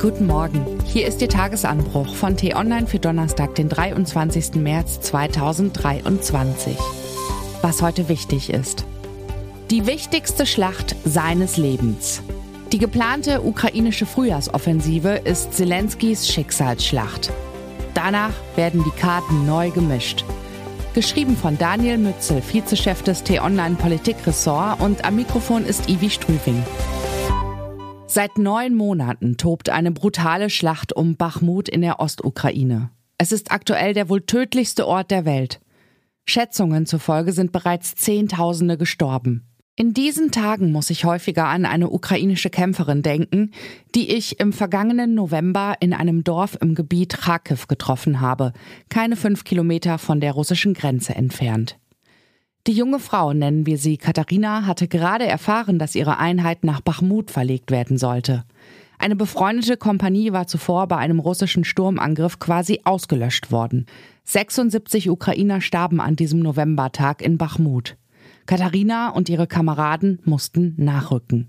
Guten Morgen. Hier ist Ihr Tagesanbruch von T-Online für Donnerstag, den 23. März 2023. Was heute wichtig ist. Die wichtigste Schlacht seines Lebens. Die geplante ukrainische Frühjahrsoffensive ist Zelenskys Schicksalsschlacht. Danach werden die Karten neu gemischt. Geschrieben von Daniel Mützel, Vizechef des T-Online Politikressort und am Mikrofon ist Ivi Strüving. Seit neun Monaten tobt eine brutale Schlacht um Bachmut in der Ostukraine. Es ist aktuell der wohl tödlichste Ort der Welt. Schätzungen zufolge sind bereits Zehntausende gestorben. In diesen Tagen muss ich häufiger an eine ukrainische Kämpferin denken, die ich im vergangenen November in einem Dorf im Gebiet Kharkiv getroffen habe, keine fünf Kilometer von der russischen Grenze entfernt. Die junge Frau, nennen wir sie Katharina, hatte gerade erfahren, dass ihre Einheit nach Bachmut verlegt werden sollte. Eine befreundete Kompanie war zuvor bei einem russischen Sturmangriff quasi ausgelöscht worden. 76 Ukrainer starben an diesem Novembertag in Bachmut. Katharina und ihre Kameraden mussten nachrücken.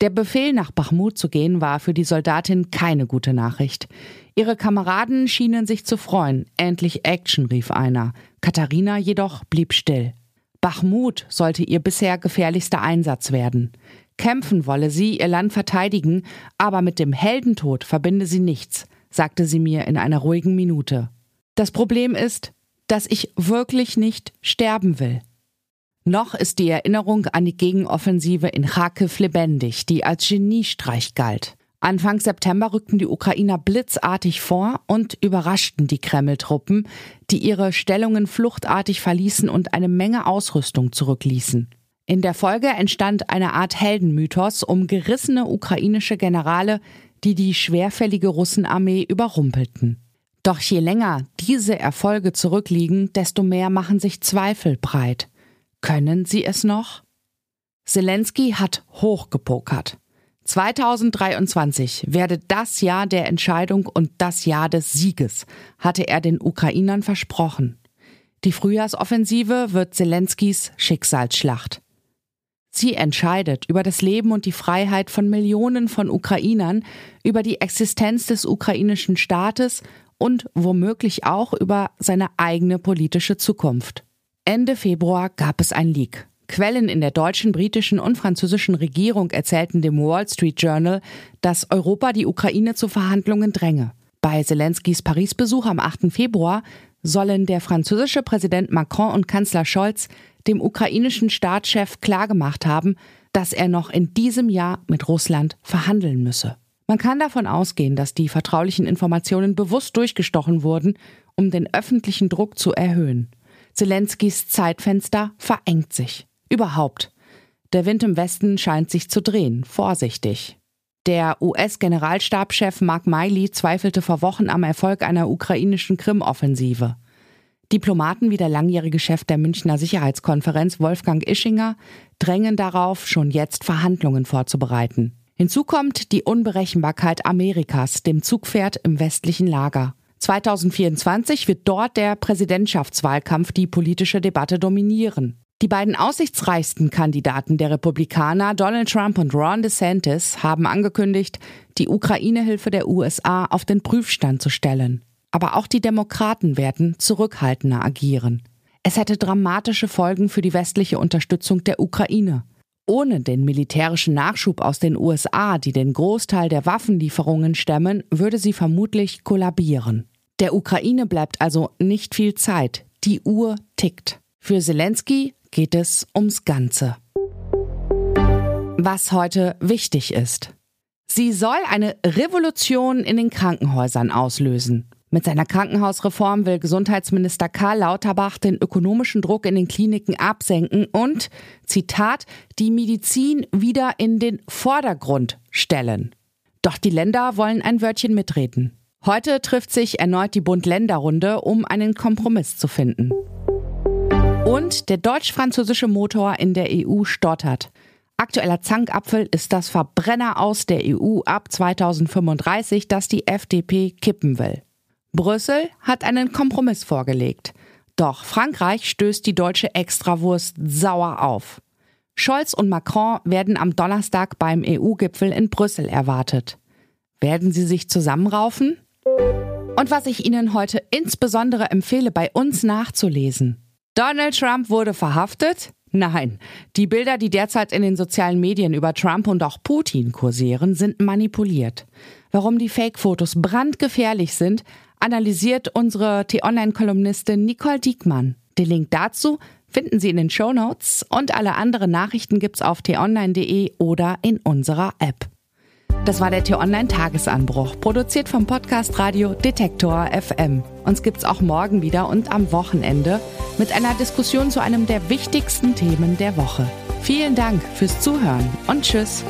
Der Befehl, nach Bachmut zu gehen, war für die Soldatin keine gute Nachricht. Ihre Kameraden schienen sich zu freuen. Endlich Action, rief einer. Katharina jedoch blieb still. Bachmut sollte ihr bisher gefährlichster Einsatz werden. Kämpfen wolle sie, ihr Land verteidigen, aber mit dem Heldentod verbinde sie nichts, sagte sie mir in einer ruhigen Minute. Das Problem ist, dass ich wirklich nicht sterben will. Noch ist die Erinnerung an die Gegenoffensive in Kharkiv lebendig, die als Geniestreich galt. Anfang September rückten die Ukrainer blitzartig vor und überraschten die Kreml-Truppen, die ihre Stellungen fluchtartig verließen und eine Menge Ausrüstung zurückließen. In der Folge entstand eine Art Heldenmythos um gerissene ukrainische Generale, die die schwerfällige Russenarmee überrumpelten. Doch je länger diese Erfolge zurückliegen, desto mehr machen sich Zweifel breit. Können sie es noch? Zelensky hat hochgepokert. 2023 werde das Jahr der Entscheidung und das Jahr des Sieges, hatte er den Ukrainern versprochen. Die Frühjahrsoffensive wird Zelenskys Schicksalsschlacht. Sie entscheidet über das Leben und die Freiheit von Millionen von Ukrainern, über die Existenz des ukrainischen Staates und womöglich auch über seine eigene politische Zukunft. Ende Februar gab es ein Leak. Quellen in der deutschen, britischen und französischen Regierung erzählten dem Wall Street Journal, dass Europa die Ukraine zu Verhandlungen dränge. Bei Zelenskys Paris-Besuch am 8. Februar sollen der französische Präsident Macron und Kanzler Scholz dem ukrainischen Staatschef klargemacht haben, dass er noch in diesem Jahr mit Russland verhandeln müsse. Man kann davon ausgehen, dass die vertraulichen Informationen bewusst durchgestochen wurden, um den öffentlichen Druck zu erhöhen. Zelenskys Zeitfenster verengt sich. Überhaupt. Der Wind im Westen scheint sich zu drehen, vorsichtig. Der US-Generalstabschef Mark Miley zweifelte vor Wochen am Erfolg einer ukrainischen Krim-Offensive. Diplomaten wie der langjährige Chef der Münchner Sicherheitskonferenz Wolfgang Ischinger drängen darauf, schon jetzt Verhandlungen vorzubereiten. Hinzu kommt die Unberechenbarkeit Amerikas, dem Zugpferd im westlichen Lager. 2024 wird dort der Präsidentschaftswahlkampf die politische Debatte dominieren. Die beiden aussichtsreichsten Kandidaten der Republikaner, Donald Trump und Ron DeSantis, haben angekündigt, die Ukraine-Hilfe der USA auf den Prüfstand zu stellen. Aber auch die Demokraten werden zurückhaltender agieren. Es hätte dramatische Folgen für die westliche Unterstützung der Ukraine. Ohne den militärischen Nachschub aus den USA, die den Großteil der Waffenlieferungen stemmen, würde sie vermutlich kollabieren. Der Ukraine bleibt also nicht viel Zeit. Die Uhr tickt. Für Zelensky geht es ums Ganze. Was heute wichtig ist. Sie soll eine Revolution in den Krankenhäusern auslösen. Mit seiner Krankenhausreform will Gesundheitsminister Karl Lauterbach den ökonomischen Druck in den Kliniken absenken und, Zitat, die Medizin wieder in den Vordergrund stellen. Doch die Länder wollen ein Wörtchen mitreden. Heute trifft sich erneut die Bund-Länder-Runde, um einen Kompromiss zu finden. Und der deutsch-französische Motor in der EU stottert. Aktueller Zankapfel ist das Verbrenner aus der EU ab 2035, das die FDP kippen will. Brüssel hat einen Kompromiss vorgelegt. Doch Frankreich stößt die deutsche Extrawurst sauer auf. Scholz und Macron werden am Donnerstag beim EU-Gipfel in Brüssel erwartet. Werden sie sich zusammenraufen? Und was ich Ihnen heute insbesondere empfehle, bei uns nachzulesen. Donald Trump wurde verhaftet? Nein, die Bilder, die derzeit in den sozialen Medien über Trump und auch Putin kursieren, sind manipuliert. Warum die Fake-Fotos brandgefährlich sind, analysiert unsere T-Online-Kolumnistin Nicole Diekmann. Den Link dazu finden Sie in den Show Notes und alle anderen Nachrichten gibt's auf t-online.de oder in unserer App. Das war der T-Online Tagesanbruch, produziert vom Podcast Radio Detektor FM. Uns gibt's auch morgen wieder und am Wochenende mit einer Diskussion zu einem der wichtigsten Themen der Woche. Vielen Dank fürs Zuhören und Tschüss.